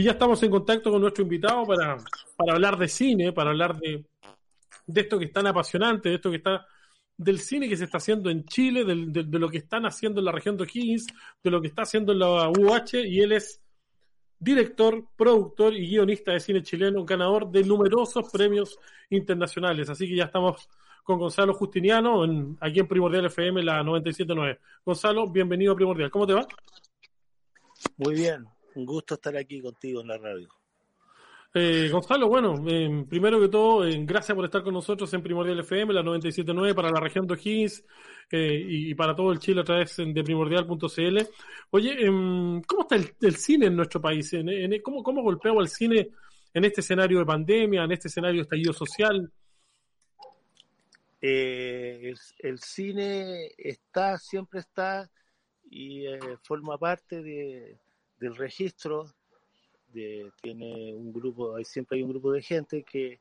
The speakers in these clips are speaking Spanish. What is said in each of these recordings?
Y ya estamos en contacto con nuestro invitado para, para hablar de cine, para hablar de, de esto que es tan apasionante, de esto que está del cine que se está haciendo en Chile, de, de, lo que están haciendo en la región de O'Higgins, de lo que está haciendo en la UH, y él es director, productor y guionista de cine chileno, ganador de numerosos premios internacionales. Así que ya estamos con Gonzalo Justiniano en, aquí en Primordial FM, la 97.9. Gonzalo, bienvenido a Primordial. ¿Cómo te va? Muy bien, un gusto estar aquí contigo en la radio. Eh, Gonzalo, bueno, eh, primero que todo, eh, gracias por estar con nosotros en Primordial FM, la 97.9 para la región de O'Higgins eh, y, y, para todo el Chile a través de primordial.cl. Oye, em, ¿cómo está el, el, cine en nuestro país? ¿En, en, cómo, ¿Cómo golpeaba el cine en este escenario de pandemia, en este escenario de estallido social? El, el, cine está, siempre está y forma parte de del registro, de, tiene un grupo, hay, siempre hay un grupo de gente que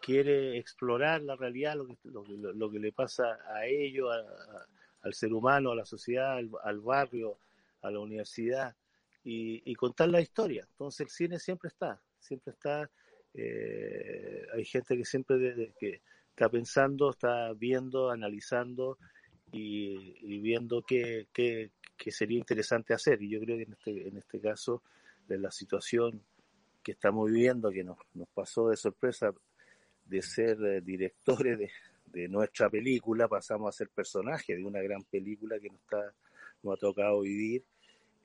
quiere explorar la realidad, lo que, lo, que le pasa a ellos, al ser humano, a la sociedad, al, barrio, a la universidad, y, contar la historia. Entonces el cine siempre está, siempre está, eh, hay gente que siempre que está pensando, está viendo, analizando y, y viendo qué, qué, que sería interesante hacer. Y yo creo que en este, en este caso, de la situación que estamos viviendo, que nos, nos pasó de sorpresa de ser eh, directores de, de, nuestra película, pasamos a ser personajes de una gran película que nos, está, nos ha tocado vivir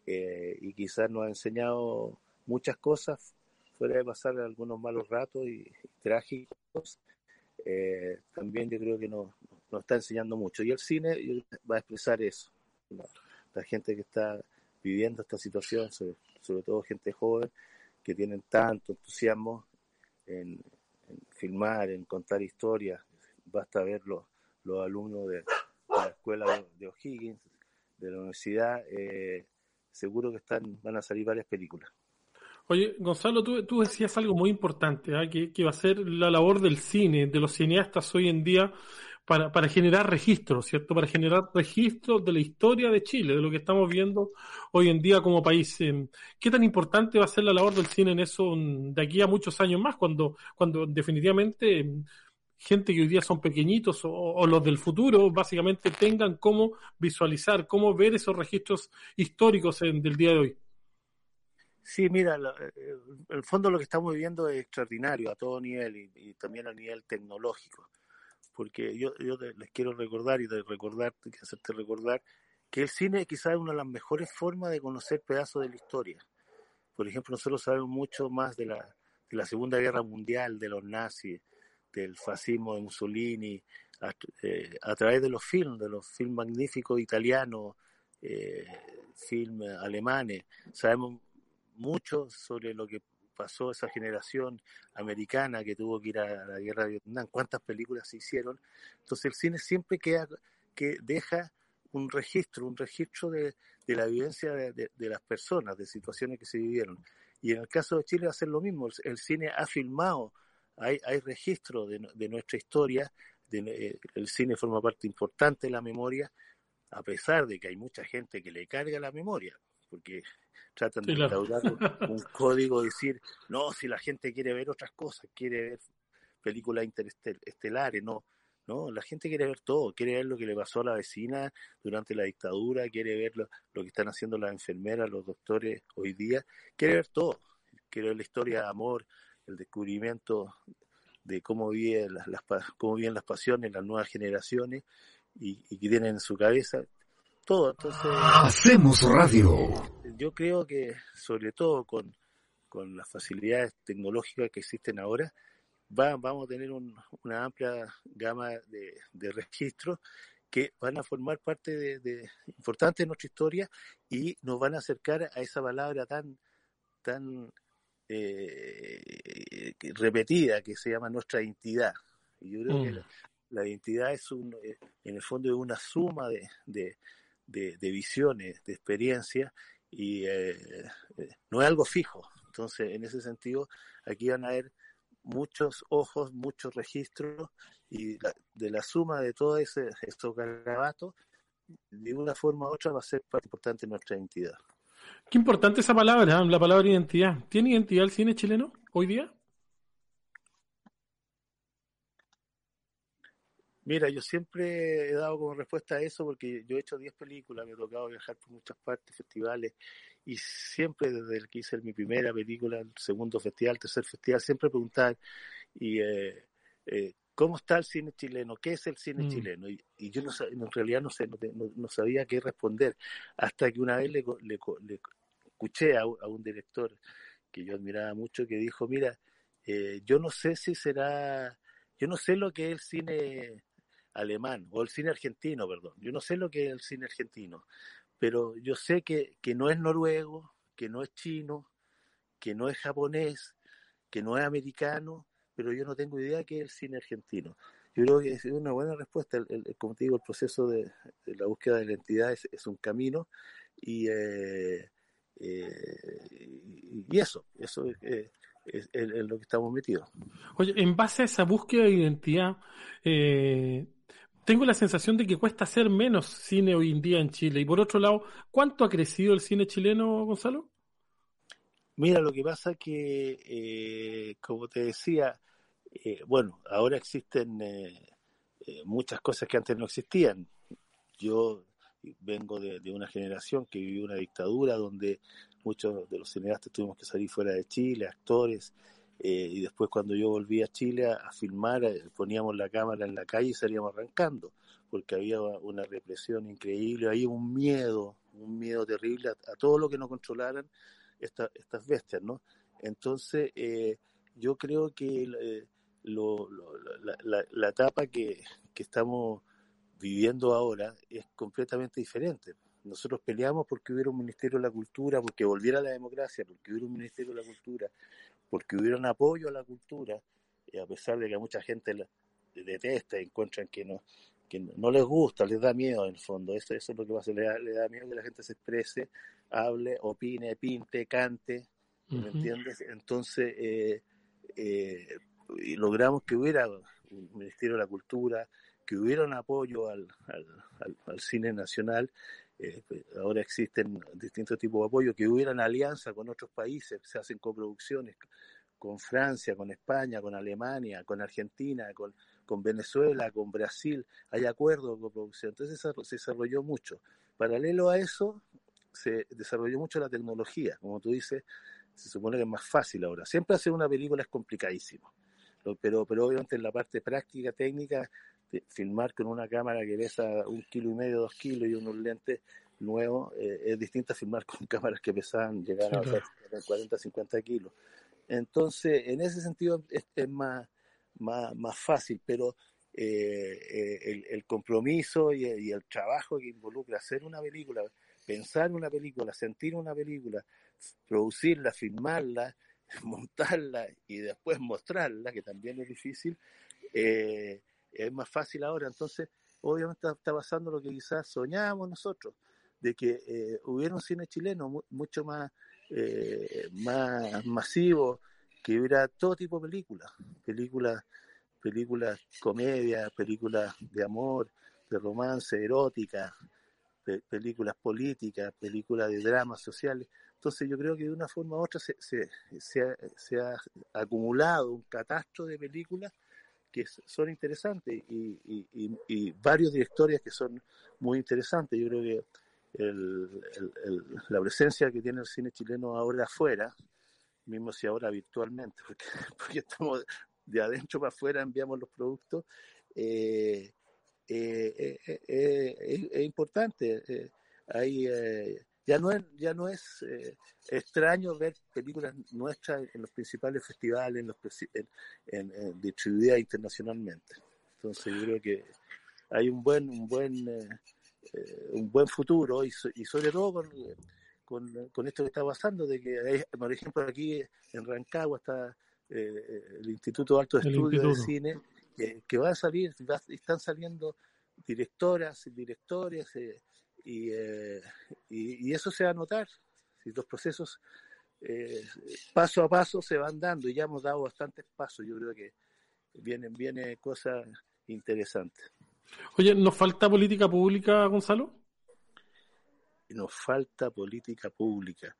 eh, y quizás nos ha enseñado muchas cosas, fuera de pasar algunos malos ratos y, trágicos. Eh, también yo creo que nos, nos está enseñando mucho. Y el cine va a expresar eso. La gente que está viviendo esta situación, sobre, todo gente joven, que tienen tanto entusiasmo en, filmar, en contar historias. Basta ver los, los alumnos de, la escuela de, O'Higgins, de la universidad, eh, seguro que están, van a salir varias películas. Oye, Gonzalo, tú, tú decías algo muy importante, ¿eh? que, que va a ser la labor del cine, de los cineastas hoy en día, para, para generar registros, ¿cierto? Para generar registros de la historia de Chile, de lo que estamos viendo hoy en día como país. ¿Qué tan importante va a ser la labor del cine en eso de aquí a muchos años más, cuando, cuando definitivamente gente que hoy día son pequeñitos o, los del futuro básicamente tengan cómo visualizar, cómo ver esos registros históricos en, del día de hoy? Sí, mira, en el fondo lo que estamos viviendo es extraordinario a todo nivel y también a nivel tecnológico porque yo, yo te, les quiero recordar y de recordar, hacerte recordar que el cine quizás es una de las mejores formas de conocer pedazos de la historia. Por ejemplo, nosotros sabemos mucho más de la, de la Segunda Guerra Mundial, de los nazis, del fascismo de Mussolini, a, eh, través de los films, de los films magníficos italianos, eh, films alemanes. Sabemos mucho sobre lo que pasó esa generación americana que tuvo que ir a la guerra de Vietnam, cuántas películas se hicieron. Entonces el cine siempre queda, que deja un registro, un registro de, de la vivencia de, de, las personas, de situaciones que se vivieron. Y en el caso de Chile va a ser lo mismo, el, cine ha filmado, hay, hay registro de, de nuestra historia, eh, el cine forma parte importante de la memoria, a pesar de que hay mucha gente que le carga la memoria, porque tratan de instaurar un, un, código, decir, no, si la gente quiere ver otras cosas, quiere ver películas interestelares, no, no, la gente quiere ver todo, quiere ver lo que le pasó a la vecina durante la dictadura, quiere ver lo, lo que están haciendo las enfermeras, los doctores hoy día, quiere ver todo, quiere ver la historia de amor el descubrimiento de cómo viven las, cómo viven las pasiones las nuevas generaciones y, y que tienen en su cabeza todo. Entonces, hacemos radio. Yo creo que sobre todo con, con las facilidades tecnológicas que existen ahora, va, vamos a tener una amplia gama de, de registros que van a formar parte de, de, importante de nuestra historia y nos van a acercar a esa palabra tan tan eh, repetida que se llama nuestra identidad. Y yo creo que mm. la, identidad es un, eh, en el fondo es una suma de, de, de visiones, de experiencias y eh, eh, no es algo fijo. Entonces, en ese sentido, aquí van a haber muchos ojos, muchos registros y de la suma de todo ese, estos garabatos, de una forma u otra va a ser parte importante de nuestra identidad. Qué importante esa palabra, la palabra identidad. ¿Tiene identidad el cine chileno hoy día? Mira, yo siempre he dado como respuesta a eso porque yo he hecho 10 películas, me he tocado viajar por muchas partes, festivales, y siempre desde que hice mi primera película, el segundo festival, tercer festival, siempre preguntar, y, eh, eh, ¿cómo está el cine chileno? ¿Qué es el cine mm. chileno? Y, yo no, en realidad no, sé, no, sabía qué responder, hasta que una vez le, le, escuché a, un director que yo admiraba mucho que dijo, mira, eh, yo no sé si será, yo no sé lo que es el cine alemán, o el cine argentino, perdón. Yo no sé lo que es el cine argentino, pero yo sé que, que no es noruego, que no es chino, que no es japonés, que no es americano, pero yo no tengo idea qué es el cine argentino. Yo creo que es una buena respuesta. El, como te digo, el proceso de, la búsqueda de la identidad es, un camino y, eh, eh, y eso, eso es, es, lo que estamos metidos. Oye, en base a esa búsqueda de identidad, eh, tengo la sensación de que cuesta hacer menos cine hoy en día en Chile. Y por otro lado, ¿cuánto ha crecido el cine chileno, Gonzalo? Mira, lo que pasa es que, eh, como te decía, eh, bueno, ahora existen eh, muchas cosas que antes no existían. Yo vengo de, una generación que vivió una dictadura donde muchos de los cineastas tuvimos que salir fuera de Chile, actores, eh, y después cuando yo volví a Chile a, filmar, eh, poníamos la cámara en la calle y salíamos arrancando, porque había una represión increíble, había un miedo, un miedo terrible a, todo lo que no controlaran estas bestias, ¿no? Entonces, eh, yo creo que lo, la, la, etapa que, que estamos viviendo ahora es completamente diferente. Nosotros peleamos porque hubiera un Ministerio de la Cultura, porque volviera la democracia, porque hubiera un Ministerio de la Cultura, porque hubiera un apoyo a la cultura, y a pesar de que a mucha gente la detesta, encuentran que no, que no les gusta, les da miedo en el fondo, eso, eso es lo que pasa, le da, le da miedo que la gente se exprese, hable, opine, pinte, cante, ¿me entiendes? Entonces, eh, eh, y logramos que hubiera un Ministerio de la Cultura, que hubiera un apoyo al, cine nacional, eh, ahora existen distintos tipos de apoyo, que hubieran alianza con otros países, se hacen coproducciones con Francia, con España, con Alemania, con Argentina, con, Venezuela, con Brasil, hay acuerdos de coproducción, entonces se desarrolló mucho. Paralelo a eso, se desarrolló mucho la tecnología, como tú dices, se supone que es más fácil ahora. Siempre hacer una película es complicadísimo, pero, pero obviamente en la parte práctica, técnica, filmar con una cámara que pesa un kilo y medio, dos kilos y unos lentes nuevos, eh, es distinto a filmar con cámaras que pesan llegar a 40, 50 kilos. Entonces, en ese sentido es, es más, más, más, fácil, pero eh, eh, el, el, compromiso y, y, el trabajo que involucra hacer una película, pensar una película, sentir una película, producirla, filmarla, montarla y después mostrarla, que también es difícil, eh, es más fácil ahora. Entonces, obviamente está, pasando lo que quizás soñábamos nosotros, de que eh, hubiera un cine chileno mucho más, eh, más masivo, que hubiera todo tipo de películas, películas, películas comedia, películas de amor, de romance, erótica, películas políticas, películas de dramas sociales. Entonces yo creo que de una forma u otra se, se, se, ha, se ha acumulado un catastro de películas que son interesantes y, varios directores que son muy interesantes. Yo creo que la presencia que tiene el cine chileno ahora afuera mismo si ahora virtualmente, porque, porque estamos de adentro para afuera, enviamos los productos, eh, eh, eh, es importante. hay, ya no es, ya no es extraño ver películas nuestras en los principales festivales, en los en, distribuidas internacionalmente. Entonces yo creo que hay un buen, un buen, un buen futuro y, y sobre todo con, con, con, esto que está pasando, de que, por ejemplo, aquí en Rancagua está eh, el Instituto de Alto Estudios de Cine, que va a salir, están saliendo directoras y directores, eh, eh, y, y, eso se va a notar. Si los procesos paso a paso se van dando, y ya hemos dado bastantes pasos, yo creo que vienen, viene cosas interesantes. Oye, ¿nos falta política pública, Gonzalo? Nos falta política pública.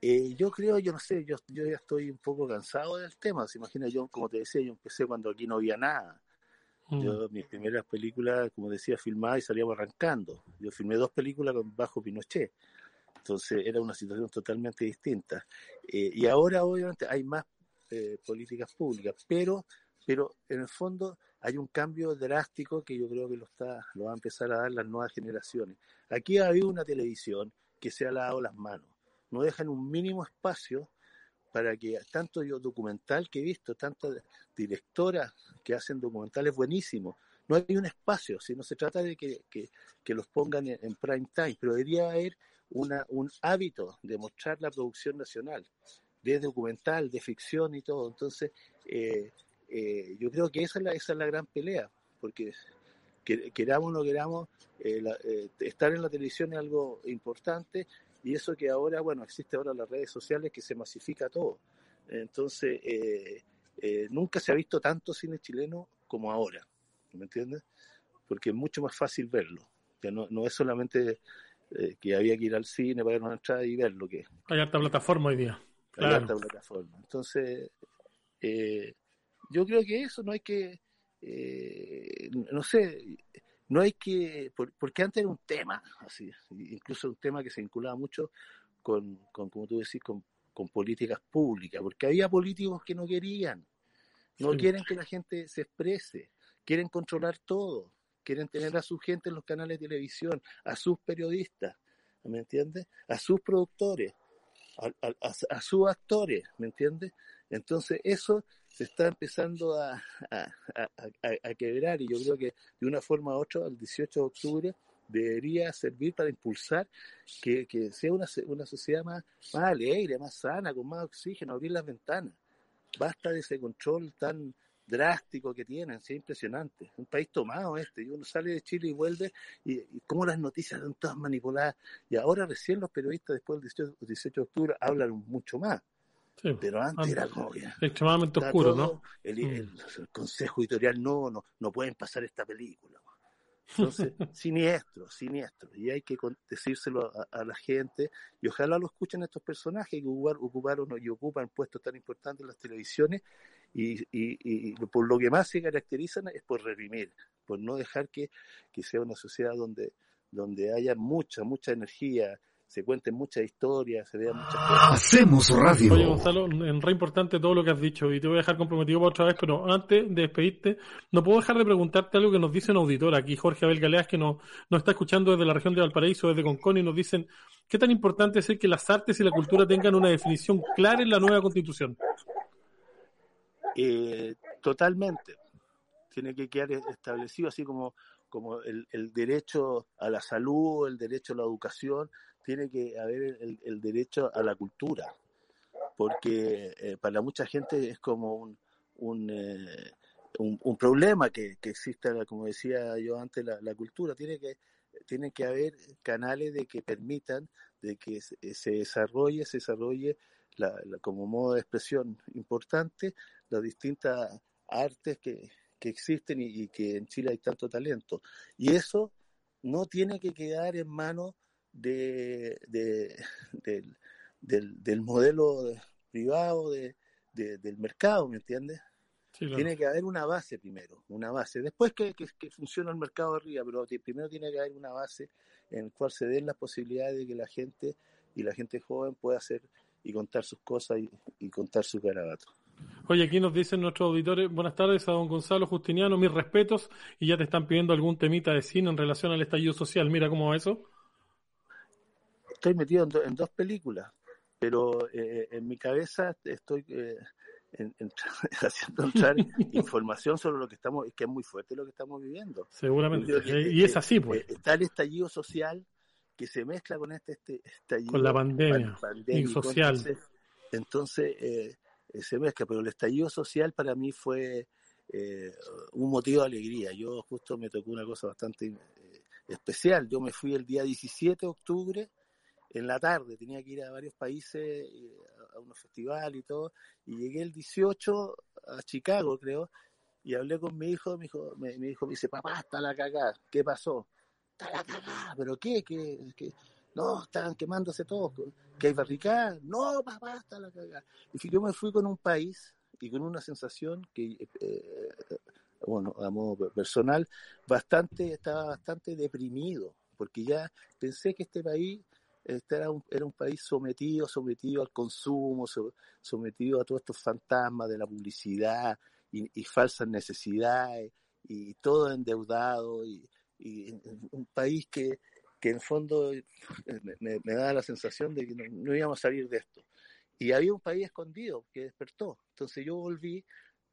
Eh, yo creo, yo no sé, yo, yo ya estoy un poco cansado del tema. Se imagina, yo, como te decía, yo empecé cuando aquí no había nada. Mm. Yo, mis primeras películas, como decía, filmaba y salíamos arrancando. Yo filmé dos películas con bajo Pinochet. Entonces era una situación totalmente distinta. Eh, y ahora, obviamente, hay más eh, políticas públicas, pero, pero en el fondo hay un cambio drástico que yo creo que lo, está, lo va a empezar a dar las nuevas generaciones. Aquí ha habido una televisión que se ha lavado las manos no dejan un mínimo espacio para que tanto yo documental que he visto, tantas directoras que hacen documentales buenísimos, no hay un espacio, si no se trata de que, los pongan en, prime time, pero debería haber un hábito de mostrar la producción nacional, de documental, de ficción y todo. Entonces, eh, eh, yo creo que esa es, la, esa es la gran pelea, porque queramos o no queramos, eh, estar en la televisión es algo importante, y eso que ahora, bueno, existe ahora las redes sociales que se masifica todo. Entonces, eh, eh, nunca se ha visto tanto cine chileno como ahora, ¿me entiendes? Porque es mucho más fácil verlo. Que no, no es solamente eh, que había que ir al cine para ir a una entrada y verlo. Que, hay harta plataforma hoy día. Hay harta plataforma. Entonces, yo creo que eso no hay que, no sé, no hay que, porque antes era un tema, así, incluso un tema que se vinculaba mucho con, con como tú decís, con, con, políticas públicas, porque había políticos que no querían, no quieren que la gente se exprese, quieren controlar todo, quieren tener a su gente en los canales de televisión, a sus periodistas, ¿me entiendes? A sus productores, a, a, a sus actores, ¿me entiendes? Entonces eso se está empezando a, a, quebrar y yo creo que de una forma u otra, el 18 de octubre, debería servir para impulsar que, sea una, una sociedad más, más alegre, más sana, con más oxígeno, abrir las ventanas. Basta de ese control tan drástico que tienen, es impresionante. Un país tomado este, y uno sale de Chile y vuelve, y, y como las noticias son todas manipuladas, y ahora recién los periodistas después del 18 de octubre hablan mucho más pero antes, era como extremadamente oscuro, ¿no? El, mm. consejo editorial no, no, no pueden pasar esta película. Entonces, siniestro, siniestro. Y hay que decírselo a, la gente. Y ojalá lo escuchen estos personajes que ocuparon y ocupan puestos tan importantes en las televisiones. Y, y, y, por lo que más se caracterizan es por reprimir, por no dejar que, que sea una sociedad donde, donde haya mucha, mucha energía, se cuenten muchas historias, se vean muchas cosas. Hacemos radio. Oye, Gonzalo, es re importante todo lo que has dicho y te voy a dejar comprometido para otra vez, pero antes de despedirte, no puedo dejar de preguntarte algo que nos dice un auditor aquí, Jorge Abel Galeas, que nos, nos está escuchando desde la región de Valparaíso, desde Concón, y nos dicen, ¿qué tan importante es que las artes y la cultura tengan una definición clara en la nueva constitución? Eh, totalmente. Tiene que quedar establecido así como como el, el, derecho a la salud, el derecho a la educación, tiene que haber el, derecho a la cultura, porque eh, para mucha gente es como un, un, eh, un, problema que, que, exista, como decía yo antes, la, cultura. Tiene que, tiene que haber canales de que permitan de que se, desarrolle, se desarrolle la, como modo de expresión importante las distintas artes que, que existen y, que en Chile hay tanto talento. Y eso no tiene que quedar en manos de, del, del, modelo privado de, del mercado, ¿me entiendes? Tiene que haber una base primero, una base. Después que, que, funciona el mercado arriba, pero primero tiene que haber una base en la cual se den las posibilidades de que la gente y la gente joven pueda hacer y contar sus cosas y, contar su garabato. Oye, aquí nos dicen nuestros auditores, buenas tardes a don Gonzalo Justiniano, mis respetos, y ya te están pidiendo algún temita de cine en relación al estallido social. Mira cómo va eso. Estoy metido en, dos películas, pero eh, en mi cabeza estoy eh, haciendo entrar información sobre lo que estamos, que es muy fuerte lo que estamos viviendo. Seguramente, y es así, pues. Eh, está el estallido social que se mezcla con este, este estallido. Con la pandemia, y social. Entonces, eh, se mezcla, pero el estallido social para mí fue eh, un motivo de alegría. Yo justo me tocó una cosa bastante especial. Yo me fui el día 17 de octubre en la tarde, tenía que ir a varios países, a unos festivales y todo, y llegué el 18 a Chicago, creo, y hablé con mi hijo, mi hijo me, mi hijo me dice, papá, está la cagada, ¿qué pasó? Está la cagada, ¿pero qué? ¿Qué, qué? No, estaban quemándose todos, ¿que hay barricadas? No, papá, está la cagada. Y yo me fui con un país y con una sensación que, eh, bueno, a modo personal, bastante, estaba bastante deprimido, porque ya pensé que este país este era un, era un país sometido, sometido al consumo, sometido a todos estos fantasmas de la publicidad y, falsas necesidades y todo endeudado y, un país que, que en fondo eh, me, me, da la sensación de que no, íbamos a salir de esto. Y había un país escondido que despertó. Entonces yo volví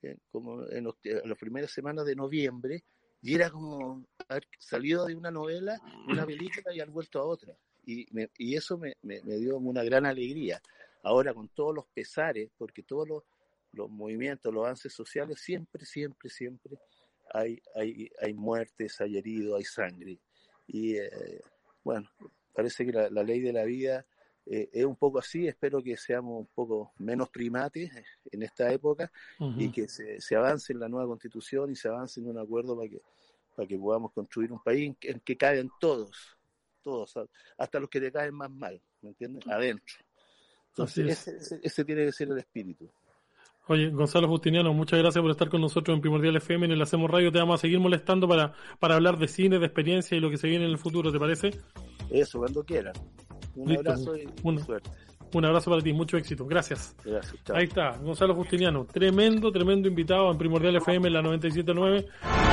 eh, como en, en las primeras semanas de noviembre y era como haber salido de una novela, una película y haber vuelto a otra y, y eso me, me, dio una gran alegría. Ahora con todos los pesares, porque todos los, los movimientos, los avances sociales, siempre, siempre, siempre hay, hay, hay muertes, hay heridos, hay sangre. Y eh, bueno, parece que la, ley de la vida eh, es un poco así, espero que seamos un poco menos primates en esta época y que se, se, avance en la nueva constitución y se avance en un acuerdo para que, para que podamos construir un país en que, en que caigan todos, todos, hasta los que te caen más mal, ¿me entiendes? Adentro. Entonces, ese, tiene que ser el espíritu. Oye, Gonzalo Justiniano, muchas gracias por estar con nosotros en Primordial FM, en el Hacemos Radio. Te vamos a seguir molestando para, para hablar de cine, de experiencia y lo que se viene en el futuro, ¿te parece? Eso, cuando quieran. Un abrazo y suerte. Un abrazo para ti, mucho éxito. Gracias. Gracias Ahí está, Gonzalo Justiniano. Tremendo, tremendo invitado en Primordial FM en la 97.9.